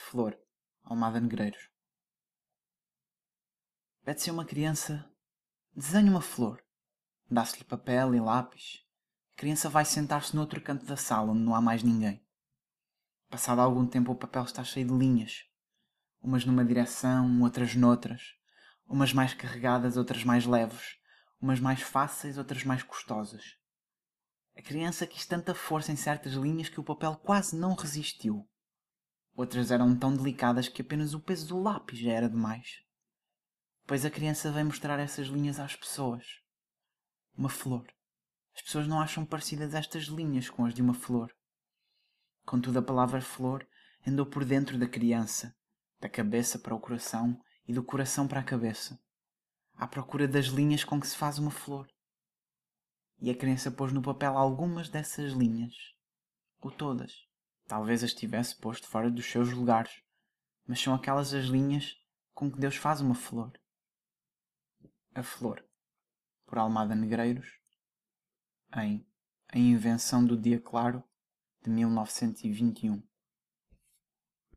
flor, Almada Negreiros. Pede-se a uma criança, desenhe uma flor. Dá-se-lhe papel e lápis. A criança vai sentar-se no outro canto da sala, onde não há mais ninguém. Passado algum tempo, o papel está cheio de linhas. Umas numa direção, outras noutras. Umas mais carregadas, outras mais leves. Umas mais fáceis, outras mais custosas. A criança quis tanta força em certas linhas que o papel quase não resistiu. Outras eram tão delicadas que apenas o peso do lápis já era demais. Depois a criança veio mostrar essas linhas às pessoas. Uma flor. As pessoas não acham parecidas estas linhas com as de uma flor. Contudo, a palavra flor andou por dentro da criança, da cabeça para o coração e do coração para a cabeça, à procura das linhas com que se faz uma flor. E a criança pôs no papel algumas dessas linhas, ou todas. Talvez as tivesse posto fora dos seus lugares, mas são aquelas as linhas com que Deus faz uma flor. A Flor, por Almada Negreiros, em A Invenção do Dia Claro, de 1921.